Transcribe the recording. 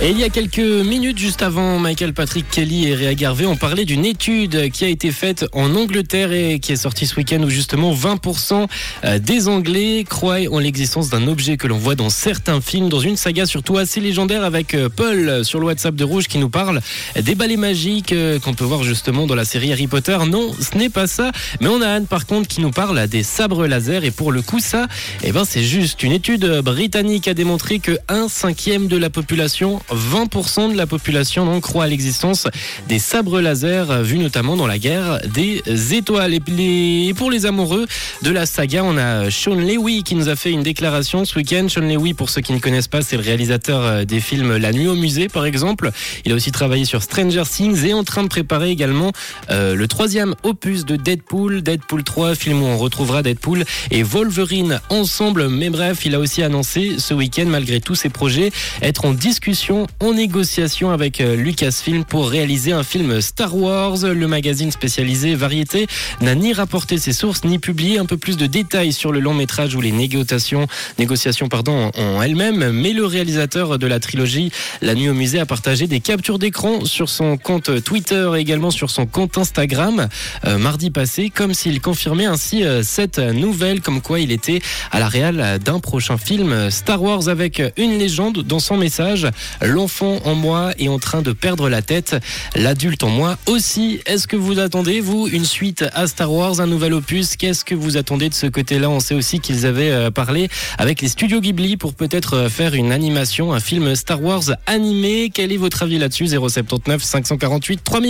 Et il y a quelques minutes, juste avant Michael Patrick Kelly et Réa Garvey, on parlait d'une étude qui a été faite en Angleterre et qui est sortie ce week-end où justement 20% euh, des Anglais croient en l'existence d'un objet que l'on voit dans certains films, dans une saga surtout assez légendaire avec euh, Paul sur le WhatsApp de Rouge qui nous parle des balais magiques euh, qu'on peut voir justement dans la série Harry Potter. Non, ce n'est pas ça. Mais on a Anne par contre qui nous parle des sabres laser et pour le coup ça, eh ben c'est juste une étude britannique a démontré que un cinquième de la population 20% de la population donc, croit à l'existence des sabres laser vus notamment dans la guerre des étoiles. Et pour les amoureux de la saga, on a Sean Lewy qui nous a fait une déclaration ce week-end. Sean Lewy, pour ceux qui ne connaissent pas, c'est le réalisateur euh, des films La Nuit au musée par exemple. Il a aussi travaillé sur Stranger Things et en train de préparer également euh, le troisième opus de Deadpool, Deadpool 3, film où on retrouvera Deadpool et Wolverine ensemble. Mais bref, il a aussi annoncé ce week-end, malgré tous ses projets, être en discussion en négociation avec euh, Lucasfilm pour réaliser un film Star Wars. Le magazine spécialisé Variété n'a ni rapporté ses sources ni publié un peu plus de détails sur le long métrage ou les négociations, négociations pardon, en elles-mêmes. Mais le réalisateur de la trilogie La Nuit au Musée a partagé des captures d'écran sur son compte Twitter et également sur son compte Instagram euh, mardi passé, comme s'il confirmait ainsi euh, cette nouvelle, comme quoi il était à la réal d'un prochain film Star Wars avec une légende dans son message. L'enfant en moi est en train de perdre la tête. L'adulte en moi aussi. Est-ce que vous attendez, vous, une suite à Star Wars, un nouvel opus? Qu'est-ce que vous attendez de ce côté-là? On sait aussi qu'ils avaient euh, parlé avec les studios Ghibli pour peut-être euh, faire une animation, un film Star Wars animé. Quel est votre avis là-dessus? 079 548 3000